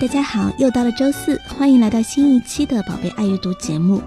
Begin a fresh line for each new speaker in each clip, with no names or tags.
大家好，又到了周四，欢迎来到新一期的《宝贝爱阅读》节目。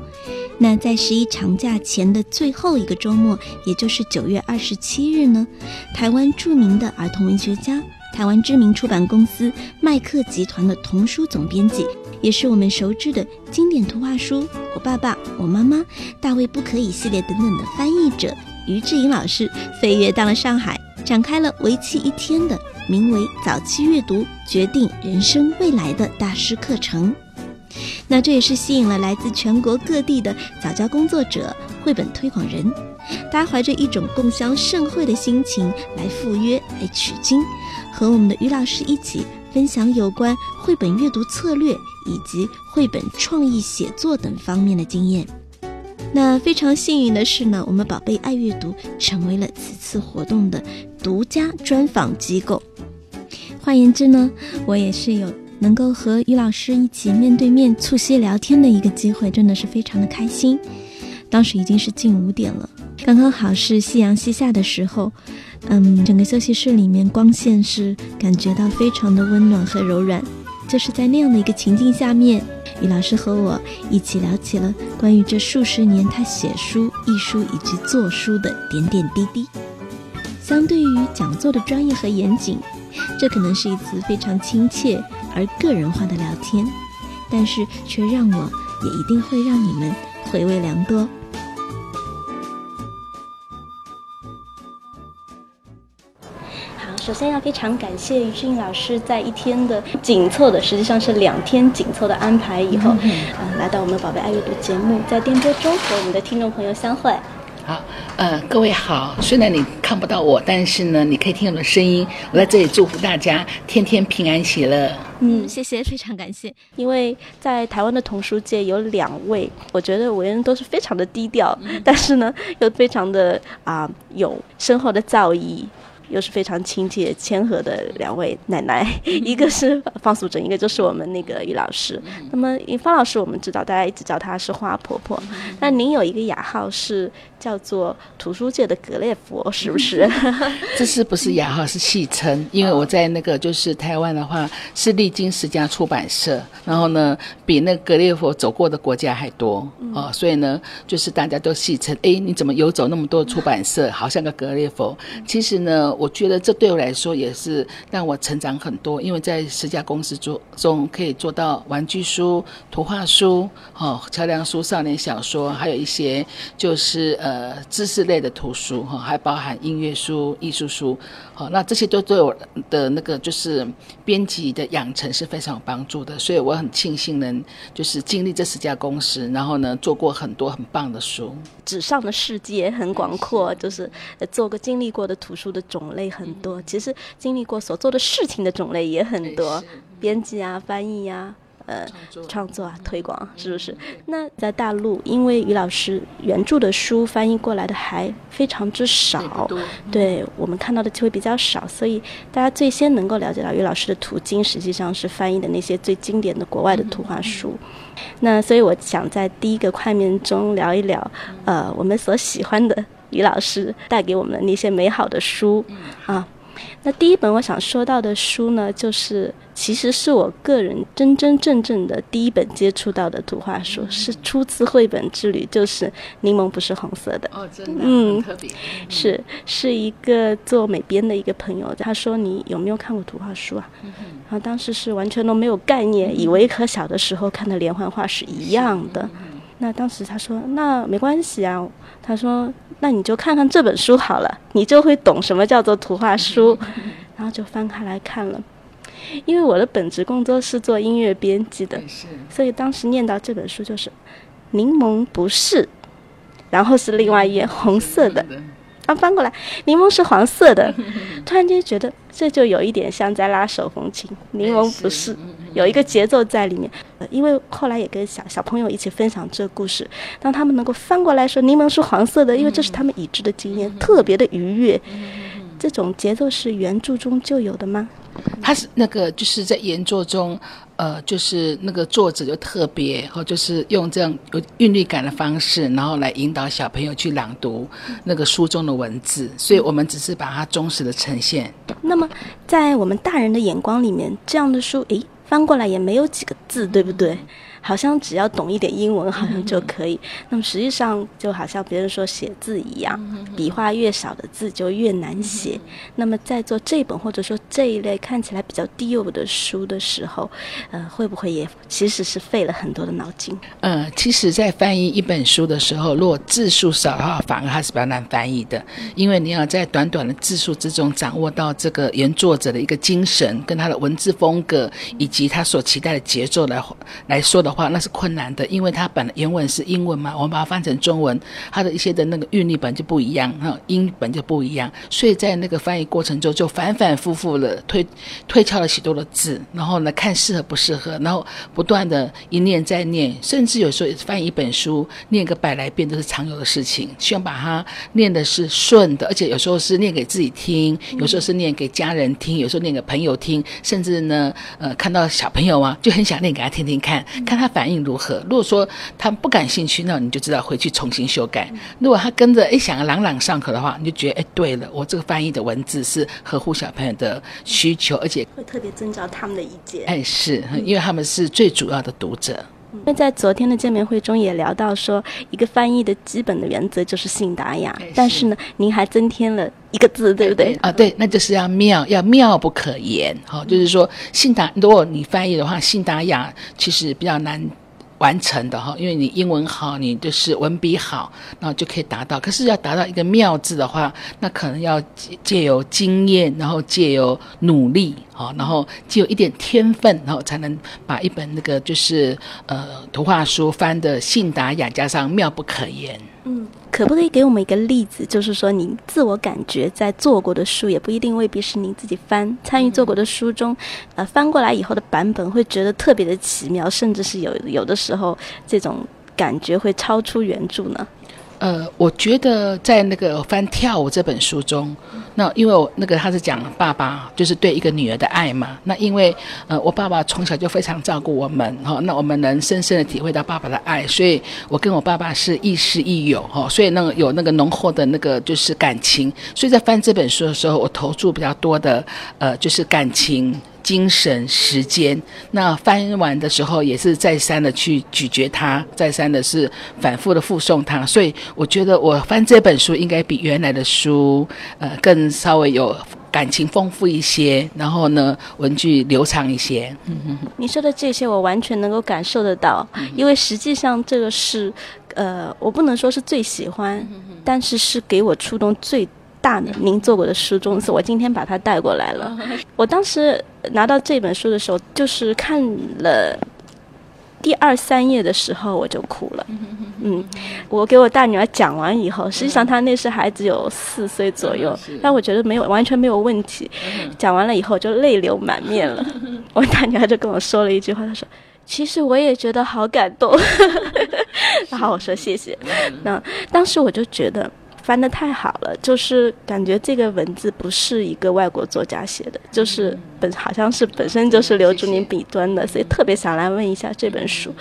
那在十一长假前的最后一个周末，也就是九月二十七日呢，台湾著名的儿童文学家、台湾知名出版公司麦克集团的童书总编辑，也是我们熟知的经典图画书《我爸爸、我妈妈》《大卫不可以》系列等等的翻译者于志颖老师，飞跃到了上海，展开了为期一天的。名为“早期阅读决定人生未来”的大师课程，那这也是吸引了来自全国各地的早教工作者、绘本推广人，大家怀着一种共襄盛会的心情来赴约、来取经，和我们的于老师一起分享有关绘本阅读策略以及绘本创意写作等方面的经验。那非常幸运的是呢，我们宝贝爱阅读成为了此次活动的独家专访机构。换言之呢，我也是有能够和于老师一起面对面促膝聊天的一个机会，真的是非常的开心。当时已经是近五点了，刚刚好是夕阳西下的时候，嗯，整个休息室里面光线是感觉到非常的温暖和柔软，就是在那样的一个情境下面，于老师和我一起聊起了关于这数十年他写书、译书以及做书的点点滴滴。相对于讲座的专业和严谨。这可能是一次非常亲切而个人化的聊天，但是却让我也一定会让你们回味良多。好，首先要非常感谢于俊老师在一天的紧凑的，实际上是两天紧凑的安排以后，嗯，来到我们宝贝爱阅读节目，在电波中和我们的听众朋友相会。
好，呃，各位好。虽然你看不到我，但是呢，你可以听我的声音。我在这里祝福大家天天平安喜乐。
嗯，谢谢，非常感谢。因为在台湾的童书界有两位，我觉得为人都是非常的低调，但是呢，又非常的啊有深厚的造诣。又是非常亲切谦和的两位奶奶，一个是方素珍，一个就是我们那个于老师。那么方老师，我们知道大家一直叫她是花婆婆。那您有一个雅号是叫做图书界的格列佛，是不是？
这是不是雅号？是戏称。因为我在那个就是台湾的话，是历经十家出版社，然后呢，比那格列佛走过的国家还多哦，所以呢，就是大家都戏称，哎，你怎么游走那么多出版社，好像个格列佛？其实呢。我觉得这对我来说也是让我成长很多，因为在十家公司做中可以做到玩具书、图画书、哈桥梁书、少年小说，还有一些就是呃知识类的图书哈，还包含音乐书、艺术书，好，那这些都对我的那个就是编辑的养成是非常有帮助的，所以我很庆幸能就是经历这十家公司，然后呢做过很多很棒的书。
纸上的世界很广阔，就是做过经历过的图书的种。类很多，其实经历过所做的事情的种类也很多，编辑啊、翻译啊、呃、创作啊、推广，是不是？那在大陆，因为于老师原著的书翻译过来的还非常之少，对我们看到的机会比较少，所以大家最先能够了解到于老师的途径，实际上是翻译的那些最经典的国外的图画书。那所以我想在第一个块面中聊一聊，呃，我们所喜欢的。于老师带给我们的那些美好的书。啊，那第一本我想说到的书呢，就是其实是我个人真真正正的第一本接触到的图画书，是初次绘本之旅，就是《柠檬不是红色的》。
哦，真的，嗯，特别
是是一个做美编的一个朋友，他说你有没有看过图画书啊？然后当时是完全都没有概念，以为和小的时候看的连环画是一样的。那当时他说那没关系啊，他说。那你就看看这本书好了，你就会懂什么叫做图画书。然后就翻开来看了，因为我的本职工作是做音乐编辑的，所以当时念到这本书就是柠檬不是，然后是另外一页红色的，啊翻过来柠檬是黄色的，突然间觉得这就有一点像在拉手风琴，柠檬不是，有一个节奏在里面。呃因为后来也跟小小朋友一起分享这个故事，当他们能够翻过来说柠檬是黄色的，因为这是他们已知的经验，特别的愉悦。这种节奏是原著中就有的吗？
他是那个就是在原作中，呃，就是那个作者就特别，或就是用这样有韵律感的方式，然后来引导小朋友去朗读那个书中的文字，所以我们只是把它忠实的呈现。
那么，在我们大人的眼光里面，这样的书，诶，翻过来也没有几个字，对不对？好像只要懂一点英文，好像就可以。那么实际上，就好像别人说写字一样，笔画越少的字就越难写。那么在做这本或者说这一类看起来比较低幼的书的时候，呃，会不会也其实是费了很多的脑筋？
呃，其实，在翻译一本书的时候，如果字数少的话，反而还是比较难翻译的，因为你要在短短的字数之中掌握到这个原作者的一个精神，跟他的文字风格，以及他所期待的节奏来来说的的话，那是困难的，因为它本来原文是英文嘛，我们把它翻成中文，它的一些的那个韵律本就不一样，哈，音本就不一样，所以在那个翻译过程中就反反复复的推推敲了许多的字，然后呢看适合不适合，然后不断的一念再念，甚至有时候翻译一本书念个百来遍都是常有的事情，希望把它念的是顺的，而且有时候是念给自己听，有时候是念给家人听，有时候念给朋友听，甚至呢，呃，看到小朋友啊，就很想念给他听听看，看他反应如何。如果说他不感兴趣，那你就知道回去重新修改。如果他跟着哎想要朗朗上口的话，你就觉得哎对了，我这个翻译的文字是合乎小朋友的需求，而且
会特别征召他们的意见。
哎是因为他们是最主要的读者。
因为在昨天的见面会中也聊到说，一个翻译的基本的原则就是信达雅，但是呢，您还增添了一个字，对不对？
啊，对，那就是要妙，要妙不可言。好、就是说信达，如果你翻译的话，信达雅其实比较难。完成的哈，因为你英文好，你就是文笔好，那就可以达到。可是要达到一个妙字的话，那可能要借由经验，然后借由努力，好，然后借有一点天分，然后才能把一本那个就是呃图画书翻的信达雅，加上妙不可言。
嗯，可不可以给我们一个例子？就是说，您自我感觉在做过的书，也不一定未必是您自己翻参与做过的书中，呃，翻过来以后的版本，会觉得特别的奇妙，甚至是有有的时候这种感觉会超出原著呢？
呃，我觉得在那个翻跳舞这本书中，那因为我那个他是讲爸爸就是对一个女儿的爱嘛，那因为呃我爸爸从小就非常照顾我们哈、那我们能深深的体会到爸爸的爱，所以我跟我爸爸是亦师亦友哈、所以那个有那个浓厚的那个就是感情，所以在翻这本书的时候，我投注比较多的呃就是感情。精神、时间，那翻完的时候也是再三的去咀嚼它，再三的是反复的复诵它，所以我觉得我翻这本书应该比原来的书，呃，更稍微有感情丰富一些，然后呢，文句流畅一些。
你说的这些，我完全能够感受得到，因为实际上这个是，呃，我不能说是最喜欢，但是是给我触动最。大的您做过的书中，是我今天把它带过来了。我当时拿到这本书的时候，就是看了第二三页的时候，我就哭了。嗯，我给我大女儿讲完以后，实际上她那时孩子有四岁左右，但我觉得没有完全没有问题。讲完了以后就泪流满面了。我大女儿就跟我说了一句话，她说：“其实我也觉得好感动。” 然后我说谢谢。那当时我就觉得。翻得太好了，就是感觉这个文字不是一个外国作家写的，就是本好像是本身就是留住您笔端的，所以特别想来问一下这本书，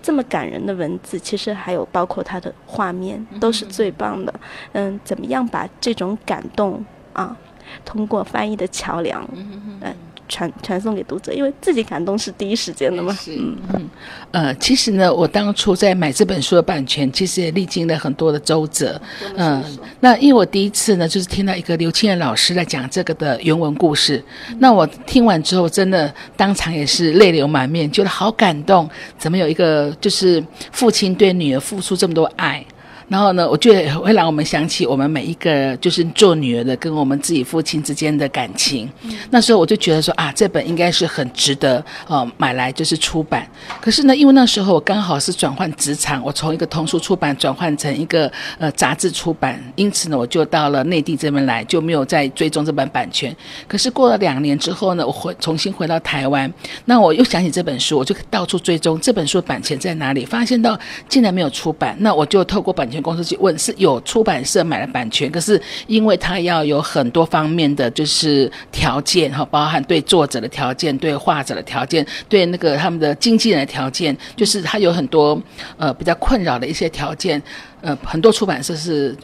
这么感人的文字，其实还有包括它的画面都是最棒的。嗯，怎么样把这种感动啊，通过翻译的桥梁，嗯。传传送给读者，因为自己感动是第一时间的嘛。
是，嗯，呃，其实呢，我当初在买这本书的版权，其实也历经了很多的周折。嗯，那因为我第一次呢，就是听到一个刘清燕老师在讲这个的原文故事，那我听完之后，真的当场也是泪流满面，觉得好感动。怎么有一个就是父亲对女儿付出这么多爱？然后呢，我觉得会让我们想起我们每一个就是做女儿的跟我们自己父亲之间的感情。那时候我就觉得说啊，这本应该是很值得呃买来就是出版。可是呢，因为那时候我刚好是转换职场，我从一个童书出版转换成一个呃杂志出版，因此呢，我就到了内地这边来，就没有再追踪这本版权。可是过了两年之后呢，我回重新回到台湾，那我又想起这本书，我就到处追踪这本书版权在哪里，发现到竟然没有出版，那我就透过版权。公司去问是有出版社买了版权，可是因为他要有很多方面的就是条件哈，包含对作者的条件、对画者的条件、对那个他们的经纪人的条件，就是他有很多呃比较困扰的一些条件，呃，很多出版社是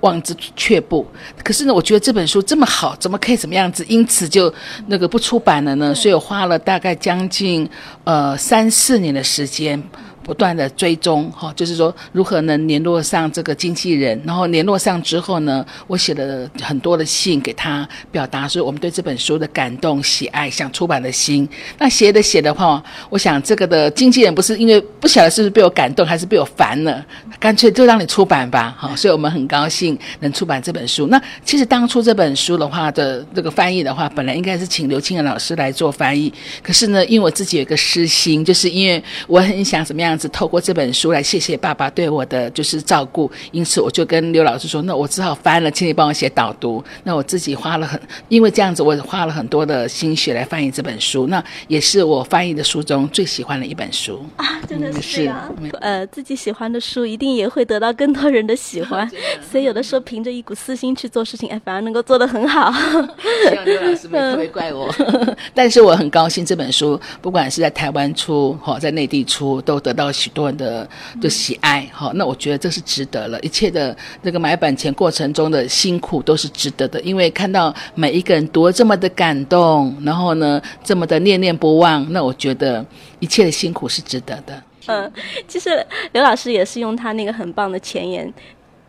望之却步。可是呢，我觉得这本书这么好，怎么可以怎么样子？因此就那个不出版了呢？所以我花了大概将近呃三四年的时间。不断的追踪哈，就是说如何能联络上这个经纪人，然后联络上之后呢，我写了很多的信给他，表达说我们对这本书的感动、喜爱、想出版的心。那写的写的话，我想这个的经纪人不是因为不晓得是不是被我感动，还是被我烦了，干脆就让你出版吧，哈。所以我们很高兴能出版这本书。那其实当初这本书的话的这个翻译的话，本来应该是请刘清仁老师来做翻译，可是呢，因为我自己有一个私心，就是因为我很想怎么样。是透过这本书来谢谢爸爸对我的就是照顾，因此我就跟刘老师说，那我只好翻了，请你帮我写导读。那我自己花了很，因为这样子我花了很多的心血来翻译这本书，那也是我翻译的书中最喜欢的一本书
啊，真的是啊，呃，自己喜欢的书一定也会得到更多人的喜欢，所以有的时候凭着一股私心去做事情，哎，反而能够做得很好。
希望刘老师没特别怪我，但是我很高兴这本书 不管是在台湾出或在内地出，都得到。许多人的的喜爱，好，那我觉得这是值得了。一切的这个买版权过程中的辛苦都是值得的，因为看到每一个人读了这么的感动，然后呢，这么的念念不忘，那我觉得一切的辛苦是值得的。
嗯，其实刘老师也是用他那个很棒的前言。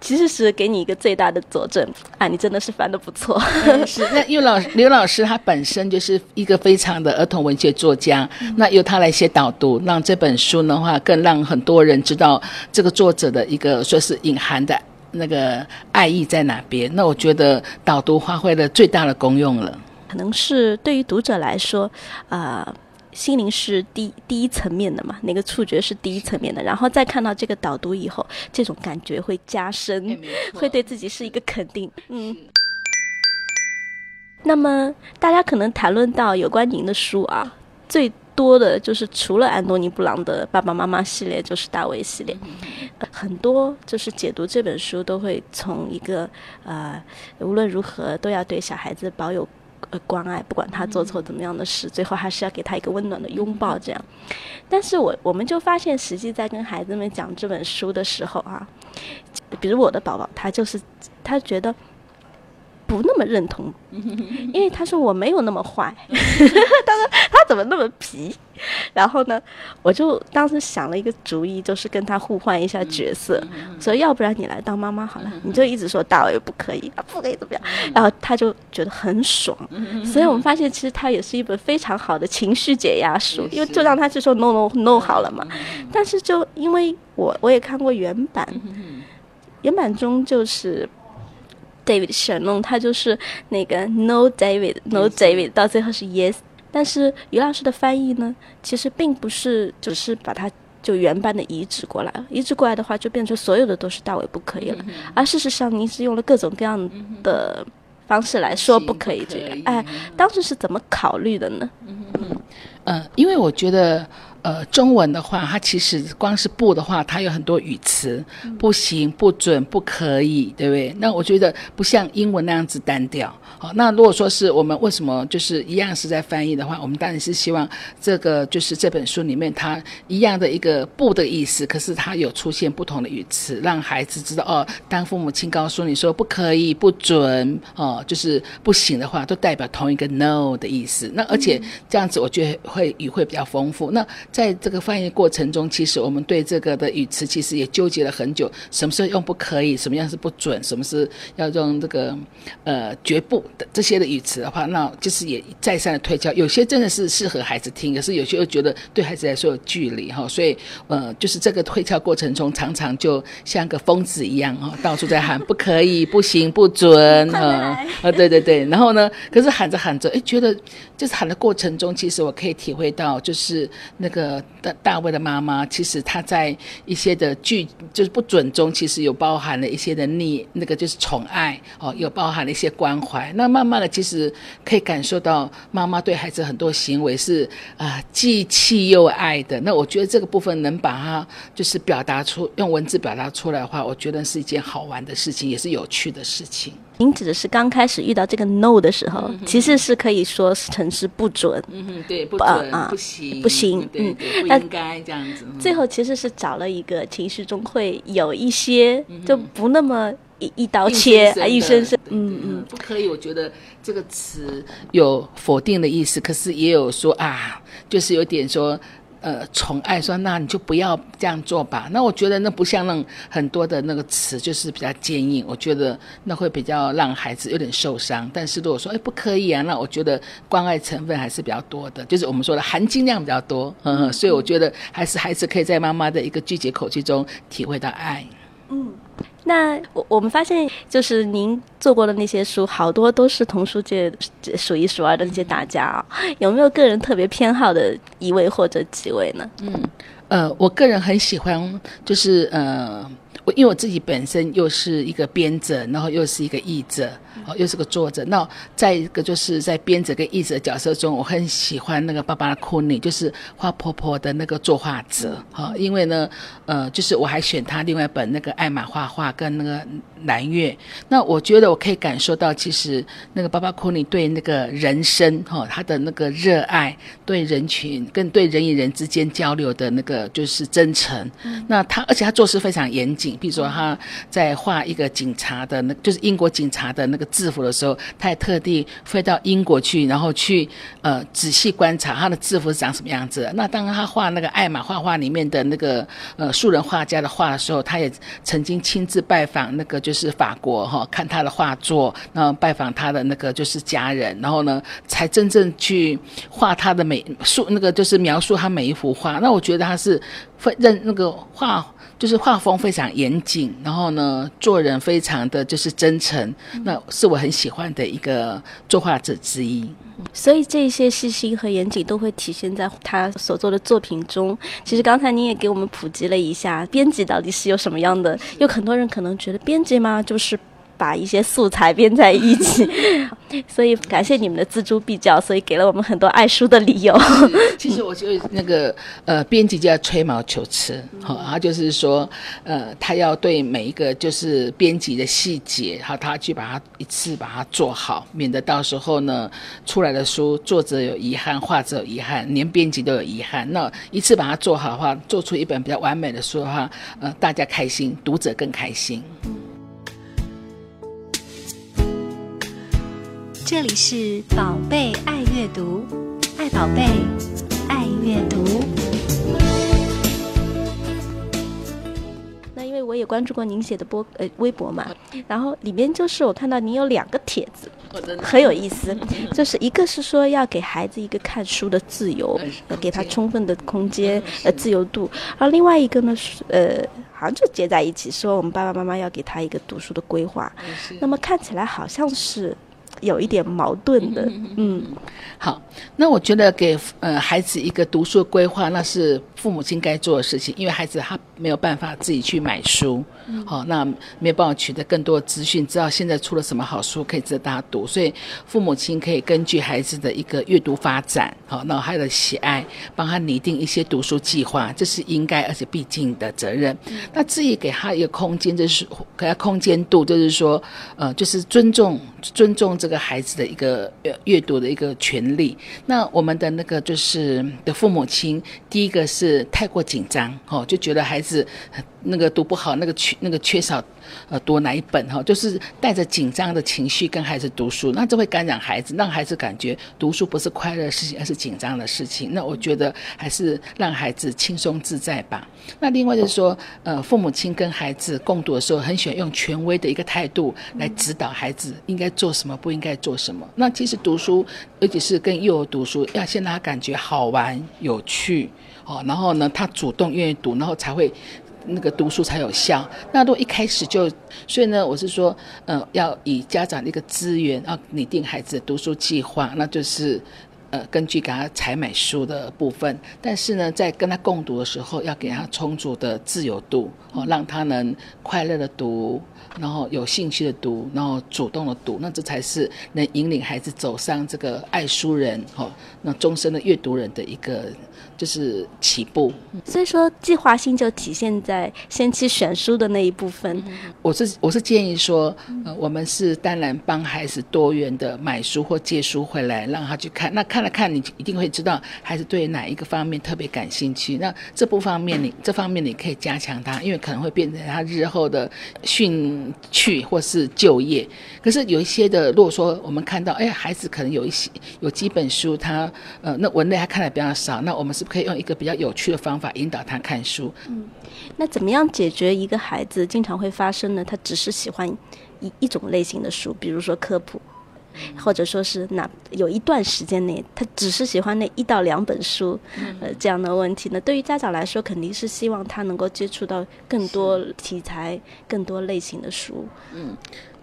其实是给你一个最大的佐证啊！你真的是翻的不错。
是那因为老刘老师他本身就是一个非常的儿童文学作家，那由他来写导读，让这本书的话更让很多人知道这个作者的一个说是隐含的那个爱意在哪边。那我觉得导读发挥了最大的功用了。
可能是对于读者来说，啊。心灵是第第一层面的嘛，那个触觉是第一层面的，然后再看到这个导读以后，这种感觉会加深，会对自己是一个肯定。嗯。那么大家可能谈论到有关您的书啊，最多的就是除了安东尼布朗的爸爸妈妈系列，就是大卫系列，很多就是解读这本书都会从一个呃，无论如何都要对小孩子保有。呃，关爱，不管他做错怎么样的事，最后还是要给他一个温暖的拥抱，这样。但是我我们就发现，实际在跟孩子们讲这本书的时候啊，比如我的宝宝，他就是他觉得。不那么认同，因为他说我没有那么坏，他说他怎么那么皮，然后呢，我就当时想了一个主意，就是跟他互换一下角色，说要不然你来当妈妈好了，你就一直说大伟不可以，不可以怎么样，然后他就觉得很爽，所以我们发现其实他也是一本非常好的情绪解压书，因为就让他去说 no no no 好了嘛，但是就因为我我也看过原版，原版中就是。David 选弄他就是那个 No David No David，到最后是 Yes。但是于老师的翻译呢，其实并不是只是把它就原版的移植过来，移植过来的话就变成所有的都是大卫不可以了。而事实上，您是用了各种各样的方式来说不可以这个。哎，当时是怎么考虑的呢？
嗯嗯，因为我觉得。呃，中文的话，它其实光是不的话，它有很多语词，不行、不准、不可以，对不对？那我觉得不像英文那样子单调。好，那如果说是我们为什么就是一样是在翻译的话，我们当然是希望这个就是这本书里面它一样的一个不的意思，可是它有出现不同的语词，让孩子知道哦，当父母亲告诉你说不可以、不准哦，就是不行的话，都代表同一个 no 的意思。那而且这样子，我觉得会语会比较丰富。那在这个翻译过程中，其实我们对这个的语词其实也纠结了很久，什么时候用不可以，什么样是不准，什么是要用这个呃绝不的这些的语词的话，那就是也再三的推敲，有些真的是适合孩子听，可是有些又觉得对孩子来说有距离哈，所以呃，就是这个推敲过程中，常常就像个疯子一样哈，到处在喊不可以、不行、不准 啊啊，对对对，然后呢，可是喊着喊着，哎，觉得就是喊的过程中，其实我可以体会到，就是那个大大卫的妈妈，其实她在一些的剧就是不准中，其实有包含了一些的溺，那个就是宠爱哦，有包含了一些关怀。那慢慢的，其实可以感受到妈妈对孩子很多行为是啊，既气又爱的。那我觉得这个部分能把它就是表达出，用文字表达出来的话，我觉得是一件好玩的事情，也是有趣的事情。
您指的是刚开始遇到这个 no 的时候，其实是可以说成是不准，
嗯哼，对，不准，啊不行，
不行，
嗯，不应该这样子。
最后其实是找了一个情绪中会有一些就不那么一一刀切啊，一声声，嗯嗯，
不可以。我觉得这个词有否定的意思，可是也有说啊，就是有点说。呃，宠爱说，那你就不要这样做吧。那我觉得那不像那很多的那个词，就是比较坚硬。我觉得那会比较让孩子有点受伤。但是如果说，哎，不可以啊，那我觉得关爱成分还是比较多的，就是我们说的含金量比较多。嗯，所以我觉得还是孩子可以在妈妈的一个拒绝口气中体会到爱。
嗯。那我我们发现，就是您做过的那些书，好多都是童书界数一数二的那些大家啊。有没有个人特别偏好的一位或者几位呢？
嗯，呃，我个人很喜欢，就是呃。因为我自己本身又是一个编者，然后又是一个译者，哦，又是个作者。那再一个就是在编者跟译者角色中，我很喜欢那个芭芭拉库尼，就是花婆婆的那个作画者，哈。因为呢，呃，就是我还选他另外一本那个艾玛画画跟那个蓝月。那我觉得我可以感受到，其实那个芭芭库尼对那个人生，哈，他的那个热爱，对人群跟对人与人之间交流的那个就是真诚。那他而且他做事非常严谨。比如说他在画一个警察的，那就是英国警察的那个制服的时候，他也特地飞到英国去，然后去呃仔细观察他的制服是长什么样子。那当他画那个艾玛画画里面的那个呃素人画家的画的时候，他也曾经亲自拜访那个就是法国哈，看他的画作，然后拜访他的那个就是家人，然后呢才真正去画他的每述那个就是描述他每一幅画。那我觉得他是认那个画。就是画风非常严谨，然后呢，做人非常的就是真诚，那是我很喜欢的一个作画者之一。
所以这些细心和严谨都会体现在他所做的作品中。其实刚才你也给我们普及了一下，编辑到底是有什么样的？有很多人可能觉得编辑嘛，就是。把一些素材编在一起，所以感谢你们的锱铢必较，所以给了我们很多爱书的理由。
其实我就那个呃，编辑就要吹毛求疵，好，他就是说呃，他要对每一个就是编辑的细节，好，他去把它一次把它做好，免得到时候呢出来的书作者有遗憾，画者有遗憾，连编辑都有遗憾。那一次把它做好的话，做出一本比较完美的书的话，呃，大家开心，读者更开心。
这里是宝贝爱阅读，爱宝贝，爱阅读。
那因为我也关注过您写的播呃微博嘛，然后里面就是我看到您有两个帖子，很有意思，就是一个是说要给孩子一个看书的自由，给他充分的空间呃自由度，然后另外一个呢是呃好像就接在一起，说我们爸爸妈妈要给他一个读书的规划，那么看起来好像是。有一点矛盾的，嗯，
好，那我觉得给呃孩子一个读书规划，那是父母亲该做的事情，因为孩子他没有办法自己去买书，好，那没有办法取得更多的资讯，知道现在出了什么好书可以值得大家读，所以父母亲可以根据孩子的一个阅读发展，好，那他的喜爱，帮他拟定一些读书计划，这是应该而且必尽的责任。那至于给他一个空间，就是给他空间度，就是说，呃，就是尊重尊重这。个孩子的一个阅读的一个权利，那我们的那个就是的父母亲，第一个是太过紧张哦，就觉得孩子那个读不好，那个缺那个缺少，呃，读哪一本哈，就是带着紧张的情绪跟孩子读书，那这会感染孩子，让孩子感觉读书不是快乐的事情，而是紧张的事情。那我觉得还是让孩子轻松自在吧。那另外就是说，呃，父母亲跟孩子共读的时候，很喜欢用权威的一个态度来指导孩子应该做什么，不应该做什么。那其实读书，尤其是跟幼儿读书，要先让他感觉好玩、有趣，哦，然后呢，他主动愿意读，然后才会。那个读书才有效。那如果一开始就，所以呢，我是说，呃，要以家长的一个资源，要拟定孩子的读书计划，那就是，呃，根据给他采买书的部分。但是呢，在跟他共读的时候，要给他充足的自由度，哦，让他能快乐的读，然后有兴趣的读，然后主动的读。那这才是能引领孩子走上这个爱书人，哦，那终身的阅读人的一个。就是起步，
所以说计划性就体现在先期选书的那一部分。
我是我是建议说，呃，我们是当然帮孩子多元的买书或借书回来，让他去看。那看了看，你一定会知道孩子对哪一个方面特别感兴趣。那这部方面你这方面你可以加强他，因为可能会变成他日后的兴趣或是就业。可是有一些的，如果说我们看到，哎，孩子可能有一些有几本书，他呃那文类他看的比较少，那我们是不是。可以用一个比较有趣的方法引导他看书。
嗯，那怎么样解决一个孩子经常会发生呢？他只是喜欢一一种类型的书，比如说科普，或者说是哪有一段时间内他只是喜欢那一到两本书，呃，这样的问题呢？对于家长来说，肯定是希望他能够接触到更多题材、更多类型的书。
嗯。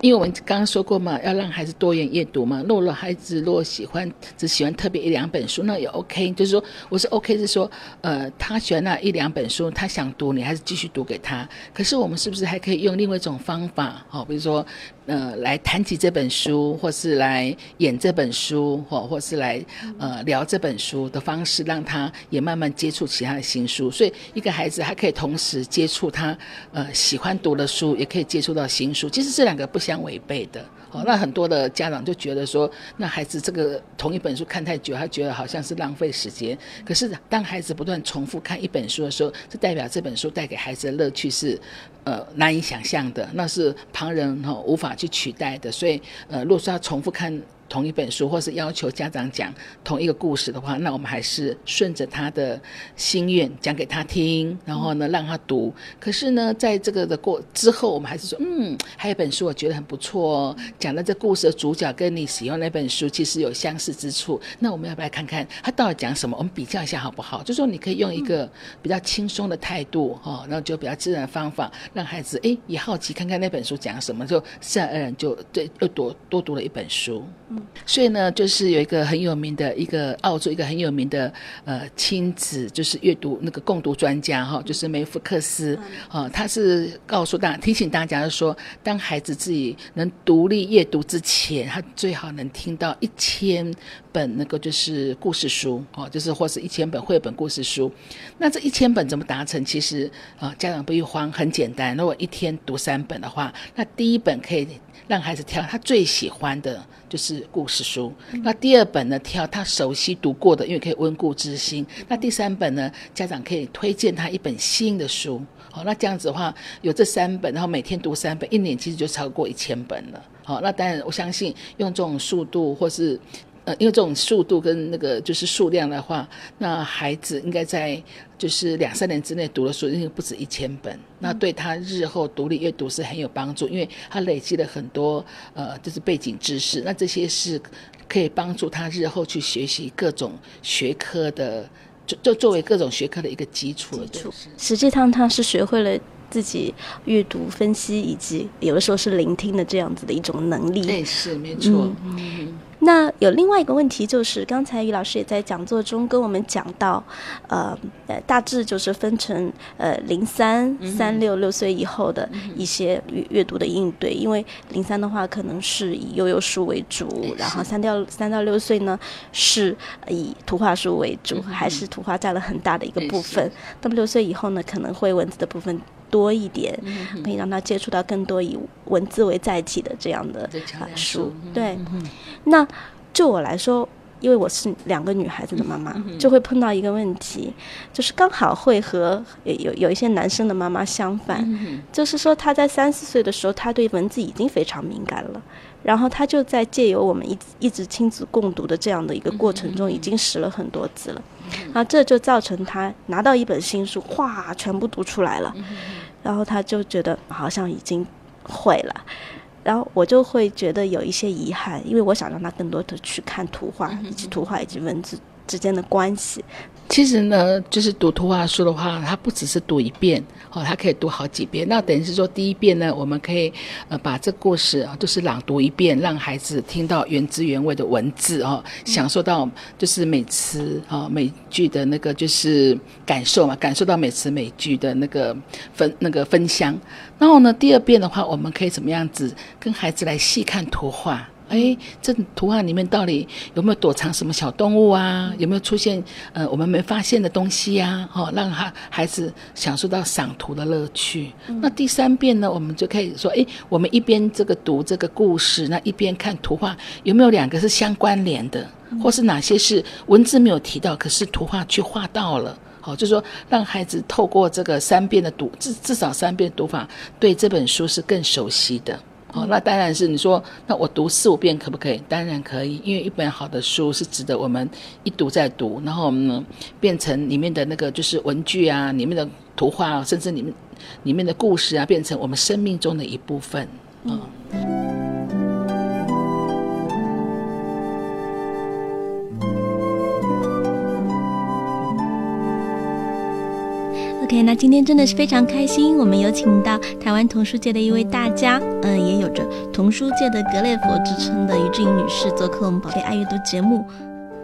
因为我们刚刚说过嘛，要让孩子多元阅读嘛。若了孩子若喜欢只喜欢特别一两本书，那也 OK。就是说，我是 OK，是说，呃，他喜欢那一两本书，他想读，你还是继续读给他。可是我们是不是还可以用另外一种方法？哦，比如说，呃，来谈起这本书，或是来演这本书，或或是来呃聊这本书的方式，让他也慢慢接触其他的新书。所以，一个孩子还可以同时接触他呃喜欢读的书，也可以接触到新书。其实这两个不。相违背的，哦，那很多的家长就觉得说，那孩子这个同一本书看太久，他觉得好像是浪费时间。可是当孩子不断重复看一本书的时候，这代表这本书带给孩子的乐趣是，呃，难以想象的，那是旁人哈无法去取代的。所以，呃，如果说要重复看。同一本书，或是要求家长讲同一个故事的话，那我们还是顺着他的心愿讲给他听，然后呢让他读。可是呢，在这个的过之后，我们还是说，嗯，还有一本书我觉得很不错哦，讲的这故事的主角跟你喜欢那本书其实有相似之处。那我们要不要看看他到底讲什么？我们比较一下好不好？就说你可以用一个比较轻松的态度哈，然后就比较自然的方法，让孩子哎也好奇看看那本书讲什么，就自然而然就对又多多读了一本书。所以呢，就是有一个很有名的一个澳洲一个很有名的呃亲子就是阅读那个共读专家哈，就是梅福克斯啊，他是告诉大提醒大家说，当孩子自己能独立阅读之前，他最好能听到一千本那个就是故事书哦，就是或是一千本绘本故事书。那这一千本怎么达成？其实啊，家长不用慌，很简单。如果一天读三本的话，那第一本可以。让孩子挑他最喜欢的，就是故事书。那第二本呢，挑他熟悉读过的，因为可以温故知新。那第三本呢，家长可以推荐他一本新的书。好，那这样子的话，有这三本，然后每天读三本，一年其实就超过一千本了。好，那当然我相信用这种速度或是。呃，因为这种速度跟那个就是数量的话，那孩子应该在就是两三年之内读的书，应该不止一千本。那对他日后独立阅读是很有帮助，因为他累积了很多呃，就是背景知识。那这些是可以帮助他日后去学习各种学科的，就就作为各种学科的一个基础。
基础。实际上，他是学会了自己阅读、分析，以及有的时候是聆听的这样子的一种能力。
对，是没错。嗯。
那有另外一个问题，就是刚才于老师也在讲座中跟我们讲到，呃，大致就是分成呃零三、三六六岁以后的一些阅阅读的应对，因为零三的话可能是以悠悠书为主，然后三到三到六岁呢是以图画书为主，还是图画占了很大的一个部分。那么六岁以后呢，可能会文字的部分。多一点，可以让他接触到更多以文字为载体的这样的书。对，那就我来说，因为我是两个女孩子的妈妈，就会碰到一个问题，就是刚好会和有有有一些男生的妈妈相反，就是说他在三四岁的时候，他对文字已经非常敏感了，然后他就在借由我们一一直亲子共读的这样的一个过程中，已经识了很多字了，然后这就造成他拿到一本新书，哗，全部读出来了，然后他就觉得好像已经会了。然后我就会觉得有一些遗憾，因为我想让他更多的去看图画，以及图画以及文字之间的关系。
其实呢，就是读图画书的话，它不只是读一遍，哦，它可以读好几遍。那等于是说，第一遍呢，我们可以呃把这故事啊，就是朗读一遍，让孩子听到原汁原味的文字哦，享受到就是每词啊每句的那个就是感受嘛，感受到每词每句的那个分那个分享。然后呢，第二遍的话，我们可以怎么样子跟孩子来细看图画？哎，这图画里面到底有没有躲藏什么小动物啊？有没有出现呃我们没发现的东西呀？哦，让他孩子享受到赏图的乐趣。那第三遍呢，我们就可以说，哎，我们一边这个读这个故事，那一边看图画，有没有两个是相关联的？或是哪些是文字没有提到，可是图画却画到了？好，就是说让孩子透过这个三遍的读，至至少三遍读法，对这本书是更熟悉的。哦，那当然是你说，那我读四五遍可不可以？当然可以，因为一本好的书是值得我们一读再读，然后呢，变成里面的那个就是文具啊，里面的图画，甚至里面里面的故事啊，变成我们生命中的一部分啊。
OK，那今天真的是非常开心，我们有请到台湾童书界的一位大家，嗯，也有着童书界的格列佛之称的于志颖女士做客我们宝贝爱阅读节目。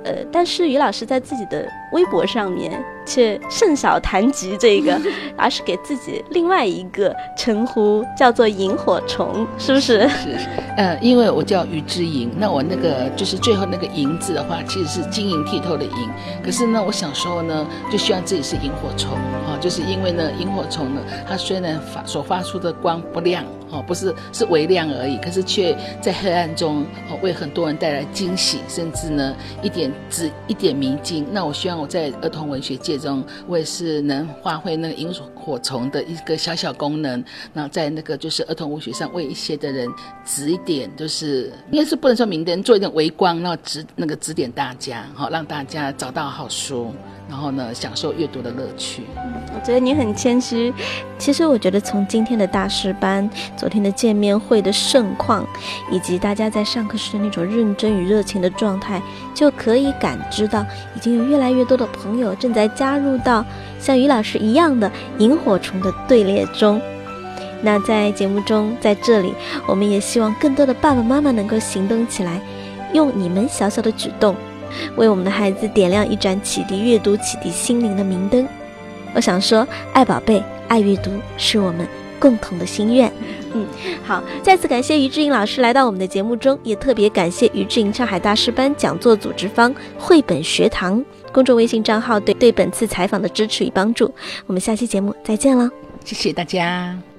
呃，但是于老师在自己的微博上面却甚少谈及这个，而是给自己另外一个称呼，叫做萤火虫，是不是？
是，呃，因为我叫于之莹，那我那个就是最后那个“莹”字的话，其实是晶莹剔透的“莹”。可是呢，我小时候呢，就希望自己是萤火虫，哦，就是因为呢，萤火虫呢，它虽然发所发出的光不亮。哦，不是是微亮而已，可是却在黑暗中哦，为很多人带来惊喜，甚至呢一点指一点明镜。那我希望我在儿童文学界中，我也是能发挥那个萤火虫的一个小小功能。那在那个就是儿童文学上，为一些的人指点，就是应该是不能说明灯，做一点微光，然后指那个指点大家，好让大家找到好书。然后呢，享受阅读的乐趣。
我觉得你很谦虚。其实我觉得从今天的大师班、昨天的见面会的盛况，以及大家在上课时的那种认真与热情的状态，就可以感知到，已经有越来越多的朋友正在加入到像于老师一样的萤火虫的队列中。那在节目中，在这里，我们也希望更多的爸爸妈妈能够行动起来，用你们小小的举动。为我们的孩子点亮一盏启迪阅读、启迪心灵的明灯。我想说，爱宝贝，爱阅读，是我们共同的心愿。嗯，好，再次感谢于志颖老师来到我们的节目中，也特别感谢于志颖上海大师班讲座组织方绘本学堂公众微信账号对对本次采访的支持与帮助。我们下期节目再见了，
谢谢大家。